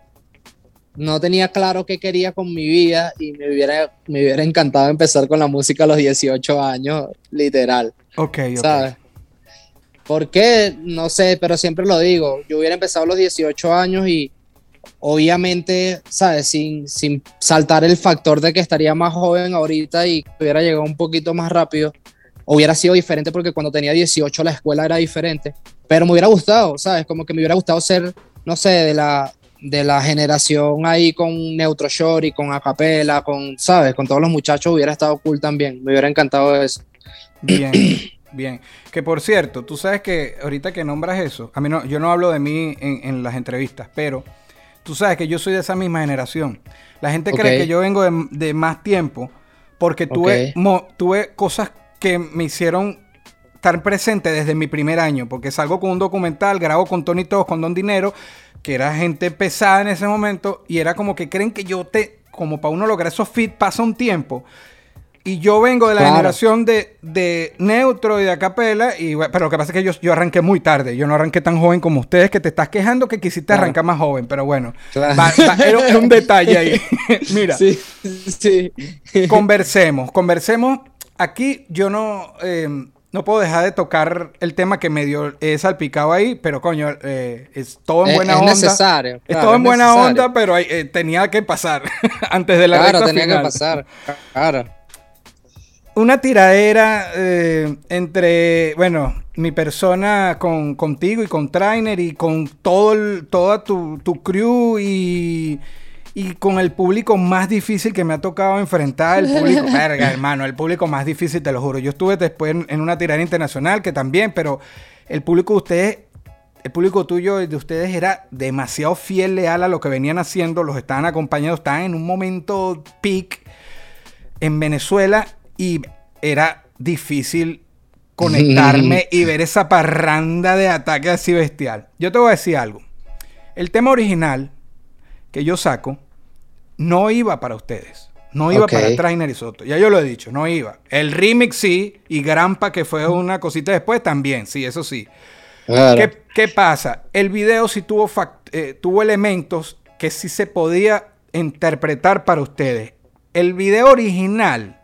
[SPEAKER 2] no tenía claro qué quería con mi vida y me hubiera, me hubiera encantado empezar con la música a los 18 años, literal.
[SPEAKER 1] Ok, ok.
[SPEAKER 2] ¿Sabes? ¿Por qué? No sé, pero siempre lo digo. Yo hubiera empezado a los 18 años y obviamente, ¿sabes? Sin, sin saltar el factor de que estaría más joven ahorita y hubiera llegado un poquito más rápido, hubiera sido diferente porque cuando tenía 18 la escuela era diferente. Pero me hubiera gustado, ¿sabes? Como que me hubiera gustado ser, no sé, de la, de la generación ahí con Neutro y con Acapela, con, ¿sabes? Con todos los muchachos hubiera estado cool también. Me hubiera encantado eso.
[SPEAKER 1] Bien. Bien. Que por cierto, tú sabes que ahorita que nombras eso, a mí no, yo no hablo de mí en, en las entrevistas, pero tú sabes que yo soy de esa misma generación. La gente cree que yo vengo de, de más tiempo porque tuve, mo- tuve cosas que me hicieron estar presente desde mi primer año, porque salgo con un documental, grabo con Tony Todos, con Don Dinero, que era gente pesada en ese momento, y era como que creen que yo te, como para uno lograr esos fit, pasa un tiempo. Y yo vengo de la
[SPEAKER 2] Claro.
[SPEAKER 1] generación de, de Neutro y de Acapela, y, pero lo que pasa es que yo, yo arranqué muy tarde. Yo no arranqué tan joven como ustedes, que te estás quejando que quisiste
[SPEAKER 2] Claro.
[SPEAKER 1] arrancar más joven. Pero bueno,
[SPEAKER 2] Claro.
[SPEAKER 1] va- va- era, era un detalle ahí. Mira,
[SPEAKER 2] Sí, sí.
[SPEAKER 1] conversemos, conversemos. Aquí yo no, eh, no puedo dejar de tocar el tema que medio he salpicado ahí, pero coño, eh, es todo en
[SPEAKER 2] Es-
[SPEAKER 1] buena
[SPEAKER 2] es
[SPEAKER 1] onda.
[SPEAKER 2] necesario,
[SPEAKER 1] es todo en
[SPEAKER 2] es
[SPEAKER 1] buena
[SPEAKER 2] necesario.
[SPEAKER 1] onda, pero hay- eh, tenía que pasar antes de la
[SPEAKER 2] Claro,
[SPEAKER 1] recta
[SPEAKER 2] tenía
[SPEAKER 1] final.
[SPEAKER 2] que pasar. Claro.
[SPEAKER 1] Una tiradera eh, entre, bueno, mi persona con, contigo y con Trainer y con todo el- toda tu, tu crew y, y con el público más difícil que me ha tocado enfrentar. El público, verga, hermano, el público más difícil, te lo juro. Yo estuve después en, en una tiradera internacional que también, pero el público de ustedes, el público tuyo y de ustedes era demasiado fiel, leal a lo que venían haciendo, los estaban acompañando, estaban en un momento peak en Venezuela y era difícil conectarme y ver esa parranda de ataque así bestial. Yo te voy a decir algo. El tema original que yo saco no iba para ustedes. No iba para Trainer y Soto. Ya yo lo he dicho, no iba. El remix sí y Grampa, que fue una cosita después, también. Sí, eso sí.
[SPEAKER 2] Claro.
[SPEAKER 1] ¿Qué, qué pasa? El video sí tuvo, eh, tuvo elementos que sí se podía interpretar para ustedes. El video original,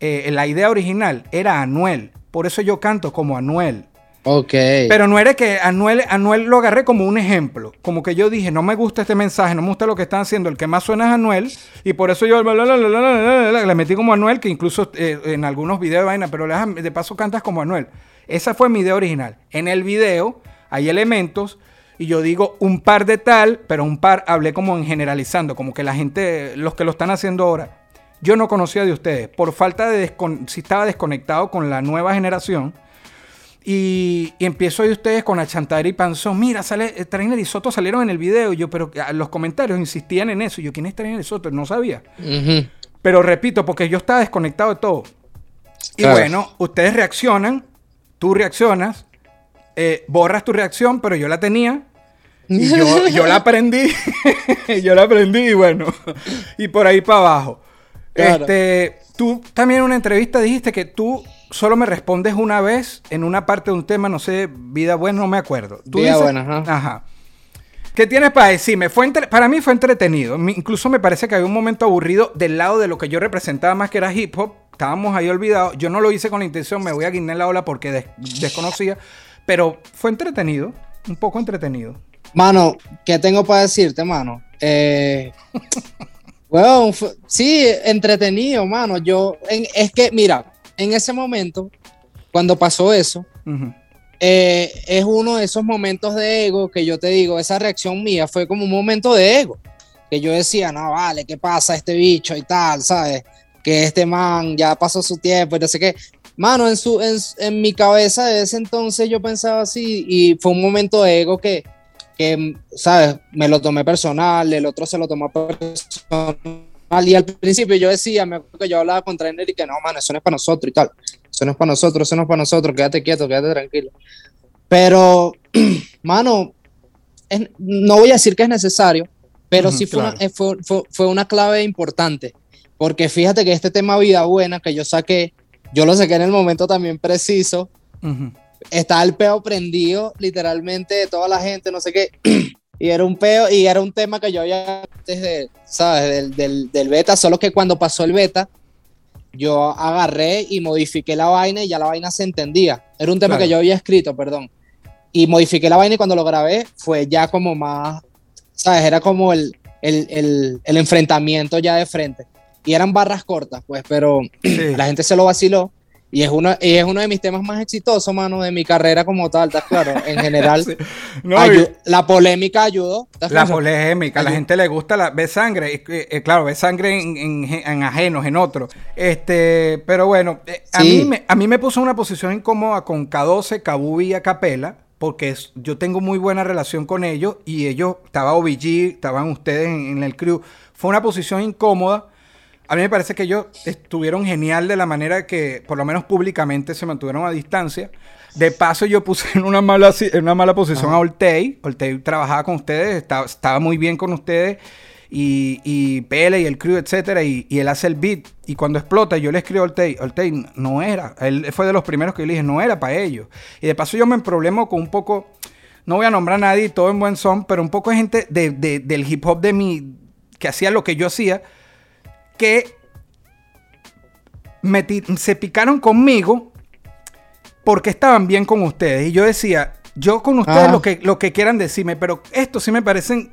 [SPEAKER 1] eh, la idea original era Anuel. Por eso yo canto como Anuel.
[SPEAKER 2] Ok.
[SPEAKER 1] Pero no era que Anuel, Anuel lo agarré como un ejemplo. Como que yo dije, no me gusta este mensaje, no me gusta lo que están haciendo. El que más suena es Anuel. Y por eso yo le metí como Anuel, que incluso eh, en algunos videos de vaina, pero de paso cantas como Anuel. Esa fue mi idea original. En el video hay elementos y yo digo un par de tal, pero un par hablé como en generalizando, como que la gente, los que lo están haciendo ahora, yo no conocía de ustedes. Por falta de, si estaba desconectado con la nueva generación. Y, y empiezo ahí ustedes con Achantadera y Panzón. Mira, sale eh, Trainer y Soto salieron en el video. Yo, pero ah, los comentarios insistían en eso. Yo, ¿quién es Trainer y Soto? No sabía. Pero repito, porque yo estaba desconectado de todo. Y
[SPEAKER 2] Claro.
[SPEAKER 1] bueno, ustedes reaccionan, tú reaccionas, eh, borras tu reacción, pero yo la tenía. Y yo, yo la aprendí. yo la aprendí y bueno. y por ahí para abajo.
[SPEAKER 2] Claro.
[SPEAKER 1] Este, tú también en una entrevista dijiste que tú solo me respondes una vez en una parte de un tema, no sé, vida buena, no me acuerdo. Tú
[SPEAKER 2] Vida buena, ajá.
[SPEAKER 1] Ajá. ¿Qué tienes para decirme? Fue entre- para mí fue entretenido. Mi- Incluso me parece que había un momento aburrido del lado de lo que yo representaba más que era hip hop. Estábamos ahí olvidados. Yo no lo hice con la intención, me voy a guinar la ola porque des- desconocía. Pero fue entretenido. Un poco entretenido.
[SPEAKER 2] Mano, ¿qué tengo para decirte, mano? Eh, bueno, fue- sí, entretenido, mano. Yo, en- es que, mira, en ese momento, cuando pasó eso, eh, es uno de esos momentos de ego que yo te digo, esa reacción mía fue como un momento de ego, que yo decía, no, vale, ¿qué pasa este bicho y tal, ¿sabes? Que este man ya pasó su tiempo y no sé qué. Mano, en, su, en, en mi cabeza de ese entonces yo pensaba así y fue un momento de ego que, que, ¿sabes? Me lo tomé personal, el otro se lo tomó personal. Y al principio yo decía, me acuerdo que yo hablaba con Trainer y que no, mano, eso no es para nosotros y tal. Eso no es para nosotros, eso no es para nosotros, quédate quieto, quédate tranquilo. Pero, mano, es- no voy a decir que es necesario, pero sí fue,
[SPEAKER 1] claro.
[SPEAKER 2] una, eh, fue, fue- fue una clave importante. Porque fíjate que este tema Vida Buena que yo saqué, yo lo saqué en el momento también preciso.
[SPEAKER 1] Ujú.
[SPEAKER 2] Estaba el peo prendido, literalmente, de toda la gente, no sé qué. Y era un peo, y era un tema que yo había antes de, ¿sabes? Del, del, del beta, solo que cuando pasó el beta, yo agarré y modifiqué la vaina y ya la vaina se entendía. Era un tema
[SPEAKER 1] Claro.
[SPEAKER 2] que yo había escrito, perdón. Y modifiqué la vaina y cuando lo grabé fue ya como más, ¿sabes? Era como el, el, el, el enfrentamiento ya de frente. Y eran barras cortas, pues, pero
[SPEAKER 1] Sí.
[SPEAKER 2] la gente se lo vaciló. Y es, uno, y es uno de mis temas más exitosos, mano, de mi carrera como tal, ¿estás claro? En general,
[SPEAKER 1] Sí. No,
[SPEAKER 2] la polémica ayudó. ¿estás
[SPEAKER 1] La polémica, a la gente le gusta la, ver sangre, eh, eh, claro, ver sangre en, en- en ajenos, en otros. Este, pero bueno, eh, a, mí me, a mí me puso una posición incómoda con K12, Kabubi y Acapela, porque es- yo tengo muy buena relación con ellos y ellos, estaba OBG, estaban ustedes en, en el crew. Fue una posición incómoda. A mí me parece que ellos estuvieron genial de la manera que, por lo menos públicamente, se mantuvieron a distancia. De paso, yo puse en una mala, si- en una mala posición a Ortei. Ortei trabajaba con ustedes, estaba, estaba muy bien con ustedes. Y, y Pele y el crew, etcétera. Y, y él hace el beat. Y cuando explota, yo le escribo a Ortei. Ortei no era. Él fue de los primeros que yo le dije, no era para ellos. Y de paso, yo me problemo con un poco. No voy a nombrar a nadie, todo en buen son, pero un poco de gente de- de- del hip hop de mi. que hacía lo que yo hacía que me se picaron conmigo porque estaban bien con ustedes. Y yo decía, yo con ustedes
[SPEAKER 2] Ah.
[SPEAKER 1] lo, que, lo que quieran decirme, pero estos sí me parecen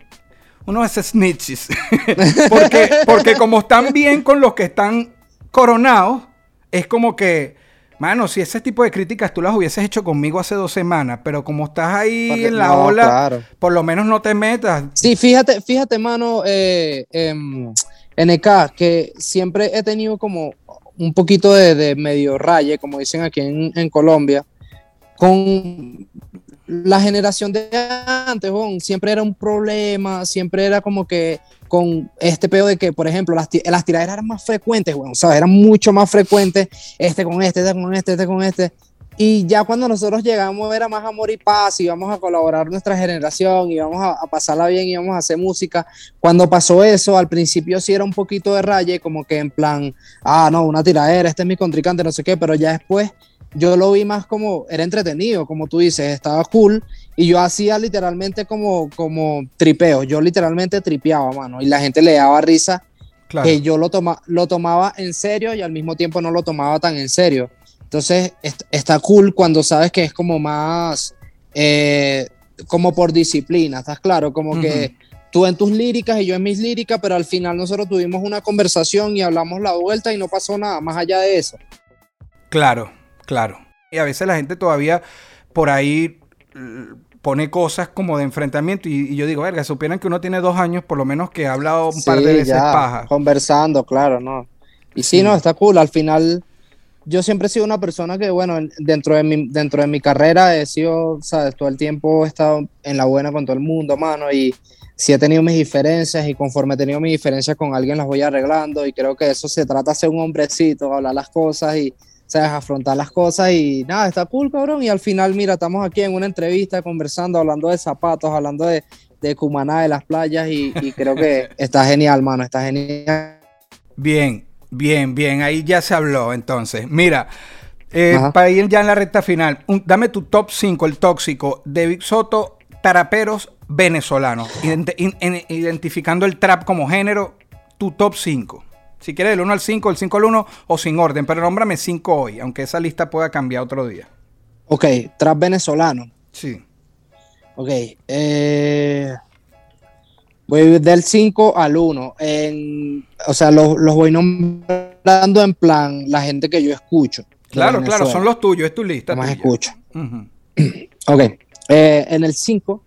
[SPEAKER 1] unos de esos snitches. porque, porque como están bien con los que están coronados, es como que, mano, si ese tipo de críticas tú las hubieses hecho conmigo hace dos semanas, pero como estás ahí
[SPEAKER 2] Porque-
[SPEAKER 1] en la
[SPEAKER 2] no,
[SPEAKER 1] ola,
[SPEAKER 2] claro.
[SPEAKER 1] por lo menos no te metas.
[SPEAKER 2] Sí, fíjate, fíjate, mano, eh, em, NK, que siempre he tenido como un poquito de, medio raye, como dicen aquí en, Colombia, con la generación de antes, weón, siempre era un problema, siempre era como que con este pedo de que, por ejemplo, las, las tiraderas eran más frecuentes, weón, o sea, eran mucho más frecuentes, este con este, este con este, este con este, y ya cuando nosotros llegamos era más amor y paz, íbamos a colaborar nuestra generación, íbamos a, a pasarla bien, íbamos a hacer música. Cuando pasó eso, al principio sí era un poquito de raye, como que en plan, ah, no, una tiradera, este es mi contrincante, no sé qué, pero ya después yo lo vi más como, era entretenido, como tú dices, estaba cool, y yo hacía literalmente como, como tripeo, yo literalmente tripeaba, mano, y la gente le daba risa
[SPEAKER 1] Claro.
[SPEAKER 2] que yo lo, toma, lo tomaba en serio y al mismo tiempo no lo tomaba tan en serio. Entonces est- está cool cuando sabes que es como más, eh, como por disciplina, ¿estás claro? Como que tú en tus líricas y yo en mis líricas, pero al final nosotros tuvimos una conversación y hablamos la vuelta y no pasó nada más allá de eso.
[SPEAKER 1] Claro, claro. Y a veces la gente todavía por ahí pone cosas como de enfrentamiento y, y yo digo, verga, supieran que uno tiene dos años, por lo menos que ha hablado un par de veces
[SPEAKER 2] ya,
[SPEAKER 1] paja.
[SPEAKER 2] Conversando, claro, ¿no? Y sí,
[SPEAKER 1] Sí.
[SPEAKER 2] no, está cool. Al final, yo siempre he sido una persona que, bueno, en- dentro de mi, dentro de mi carrera he sido, ¿sabes? Todo el tiempo he estado en la buena con todo el mundo, mano, y sí he tenido mis diferencias y conforme he tenido mis diferencias con alguien las voy arreglando y creo que de eso se trata ser un hombrecito, hablar las cosas y, ¿sabes? Afrontar las cosas y nada, está cool, cabrón. Y al final, mira, estamos aquí en una entrevista conversando, hablando de zapatos, hablando de, de Cumaná, de las playas y, y creo que está genial, mano, está genial.
[SPEAKER 1] Bien, bien, bien. Ahí ya se habló entonces. Mira, eh, para ir ya en la recta final, un- dame tu top 5, el tóxico, de Big Soto, taraperos venezolanos. Ident- in- en- identificando el trap como género, tu top 5. Si quieres del 1 al 5, del 5 al 1 o sin orden, pero nómbrame 5 hoy, aunque esa lista pueda cambiar otro día.
[SPEAKER 2] Ok, trap venezolano.
[SPEAKER 1] Sí.
[SPEAKER 2] Ok, eh, voy del 5 al 1. En, o sea, los, los voy nombrando en plan la gente que yo escucho.
[SPEAKER 1] Claro, claro, son los tuyos, es tu lista.
[SPEAKER 2] más
[SPEAKER 1] tuya.
[SPEAKER 2] escucho.
[SPEAKER 1] Ujú.
[SPEAKER 2] Ok, eh, en el 5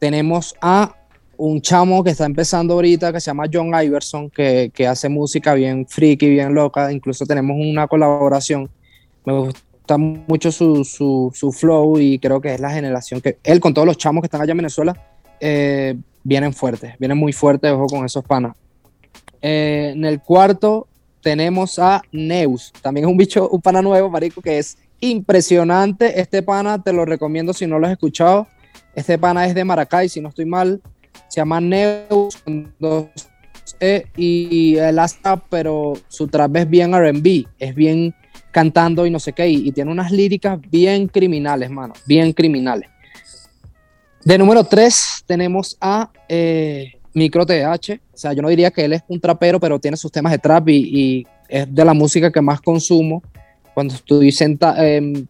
[SPEAKER 2] tenemos a un chamo que está empezando ahorita que se llama John Iverson, que, que hace música bien friki, bien loca. Incluso tenemos una colaboración. Me gusta mucho su, su, su flow y creo que es la generación que él con todos los chamos que están allá en Venezuela eh, vienen fuertes, vienen muy fuertes, ojo con esos panas. Eh, en el cuarto tenemos a Neus, también es un bicho, un pana nuevo, marico, que es impresionante. Este pana te lo recomiendo si no lo has escuchado. Este pana es de Maracay, si no estoy mal. Se llama Neus E, y él hace trap, pero su trap es bien RB, es bien cantando y no sé qué, y tiene unas líricas bien criminales, mano, bien criminales. De número 3 tenemos a eh, Micro TH, o sea, yo no diría que él es un trapero, pero tiene sus temas de trap y, y es de la música que más consumo. Cuando estoy sentado,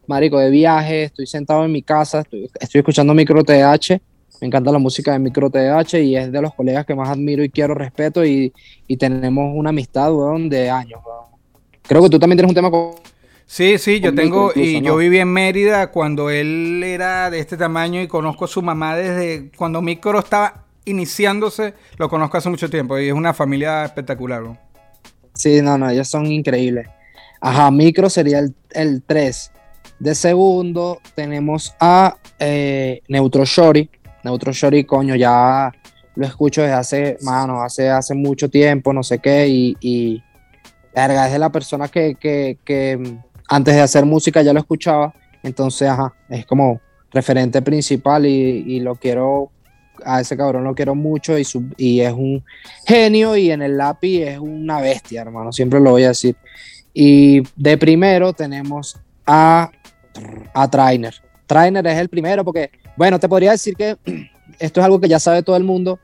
[SPEAKER 2] marico, de viaje, estoy sentado en mi casa, estoy, estoy escuchando Micro TH, me encanta la música de Micro TH y es de los colegas que más admiro y quiero, respeto y, y tenemos una amistad, weón, de años, weón. Creo que tú también tienes un tema con...
[SPEAKER 1] Sí, sí, yo tengo, y yo viví en Mérida cuando él era de este tamaño y conozco a su mamá desde cuando Micro estaba iniciándose, lo conozco hace mucho tiempo y es una familia espectacular. ¿no?
[SPEAKER 2] Sí, no, no, ellos son increíbles. Ajá, micro sería el, el 3. De segundo tenemos a eh, Neutro Shorty. Neutro Shorty, coño, ya lo escucho desde hace, mano, hace, hace mucho tiempo, no sé qué, y, y verga, es de la persona que, que, que, antes de hacer música ya lo escuchaba, entonces, ajá, es como referente principal y, y lo quiero, a ese cabrón lo quiero mucho y, su- y es un genio y en el lápiz es una bestia, hermano, siempre lo voy a decir. Y de primero tenemos a, a Trainer. Trainer es el primero porque, bueno, te podría decir que esto es algo que ya sabe todo el mundo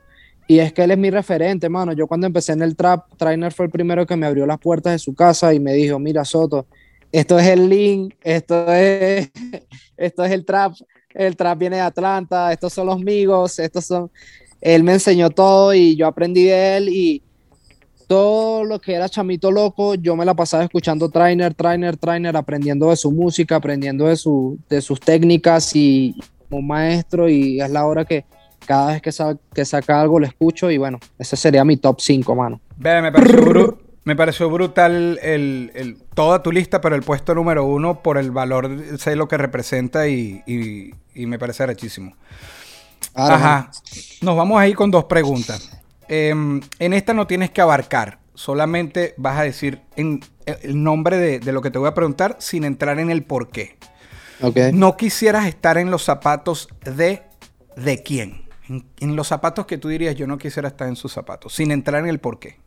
[SPEAKER 2] y es que él es mi referente, mano. Yo cuando empecé en el trap, Trainer fue el primero que me abrió las puertas de su casa y me dijo, mira Soto, esto es el link, esto es, esto es el trap, el trap viene de Atlanta, estos son los amigos, estos son... Él me enseñó todo y yo aprendí de él y todo lo que era chamito loco, yo me la pasaba escuchando trainer, trainer, trainer, aprendiendo de su música, aprendiendo de, su, de sus técnicas y como maestro y es la hora que cada vez que, sa- que saca algo lo escucho y bueno, ese sería mi top 5, mano.
[SPEAKER 1] Me pareció brutal el, el- toda tu lista, pero el puesto número uno por el valor, sé lo que representa y, y- y me parece rechísimo. Ajá. Nos vamos a ir con dos preguntas. Em, en esta no tienes que abarcar, solamente vas a decir en- el nombre de, de lo que te voy a preguntar sin entrar en el por qué.
[SPEAKER 2] Ok.
[SPEAKER 1] No quisieras estar en los zapatos de de quién. En, en los zapatos que tú dirías, yo no quisiera estar en sus zapatos, sin entrar en el por qué.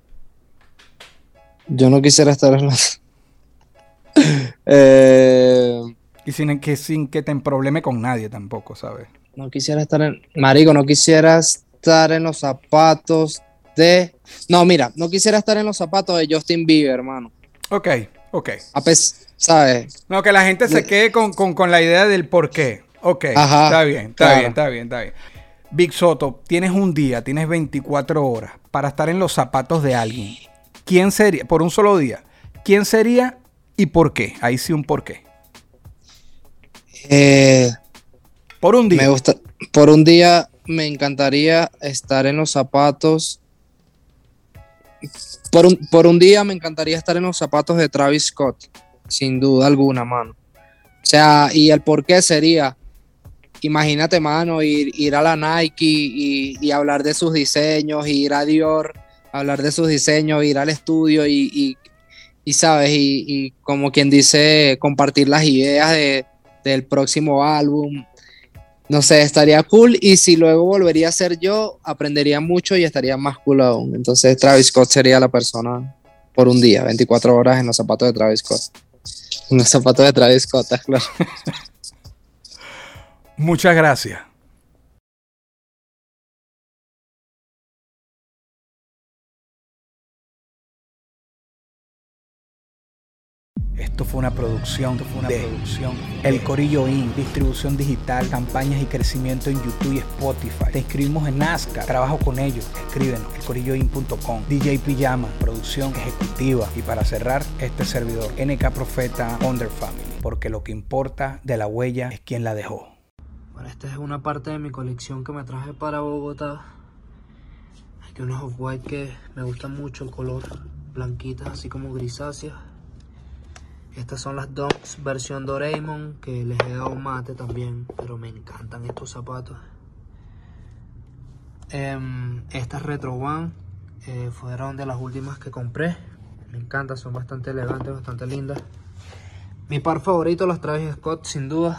[SPEAKER 2] Yo no quisiera estar en los... Eh,
[SPEAKER 1] Y sin que, sin que te probleme con nadie tampoco, ¿sabes?
[SPEAKER 2] no quisiera estar en... Marico, no quisiera estar en los zapatos de... No, mira, no quisiera estar en los zapatos de Justin Bieber, hermano.
[SPEAKER 1] Ok, ok.
[SPEAKER 2] A pes- ¿sabes?
[SPEAKER 1] No, que la gente se quede con, con- con la idea del por qué. Ok,
[SPEAKER 2] Ajá,
[SPEAKER 1] está bien, está
[SPEAKER 2] claro.
[SPEAKER 1] bien, está bien, está bien. Big Soto, tienes un día, tienes 24 horas para estar en los zapatos de alguien. ¿Quién sería, por un solo día, quién sería y por qué? Ahí sí un por qué.
[SPEAKER 2] Eh,
[SPEAKER 1] Por un día.
[SPEAKER 2] me gusta... Por un día me encantaría estar en los zapatos... Por un, por un día me encantaría estar en los zapatos de Travis Scott, sin duda alguna, mano. O sea, y el por qué sería, imagínate, mano, ir, ir a la Nike y, y hablar de sus diseños, ir a Dior, hablar de sus diseños, ir al estudio y, y- sabes, y, y como quien dice, compartir las ideas de, del próximo álbum. No sé, estaría cool y si luego volvería a ser yo, aprendería mucho y estaría más cool aún. Entonces Travis Scott sería la persona por un día, 24 horas en los zapatos de Travis Scott. En los zapatos de Travis Scott, claro.
[SPEAKER 1] Muchas gracias. Esto fue una producción, esto fue una producción. El Corillo Inc. distribución digital, campañas y crecimiento en YouTube y Spotify. Te inscribimos en Nazca, trabajo con ellos. Escríbenos, elcorilloin.com. DJ Pijama, producción ejecutiva. Y para cerrar, este servidor, NK Profeta Under Family. Porque lo que importa de la huella es quien la dejó.
[SPEAKER 2] Bueno, esta es una parte de mi colección que me traje para Bogotá. Hay unos off-white que me gustan mucho, el color blanquitas, así como grisáceas. Estas son las Dunks versión Doraemon, que les he dado mate también, pero me encantan estos zapatos. Em, estas Retro One eh, fueron de las últimas que compré. Me encantan, son bastante elegantes, bastante lindas. Mi par favorito, los Travis Scott, sin duda.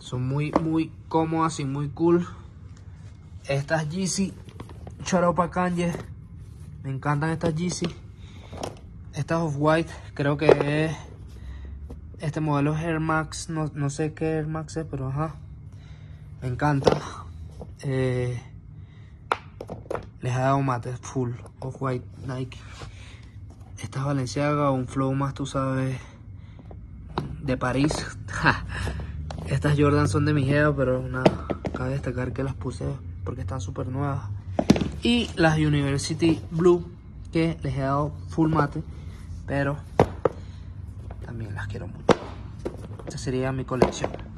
[SPEAKER 2] Son muy, muy cómodas y muy cool. Estas Yeezy Charopa Kanye. Me encantan estas Yeezy. Estas Off-White, creo que es. Este modelo es Air Max. No, no sé qué Air Max es, pero ajá. Me encanta. Eh, les ha dado mate full. Off-White Nike. Estas Valenciaga, un flow más, tú sabes. De París. Estas Jordan son de mi geo, pero nada, cabe destacar que las puse porque están súper nuevas. Y las University Blue, que les he dado full mate, pero también las quiero mucho. Esta sería mi colección.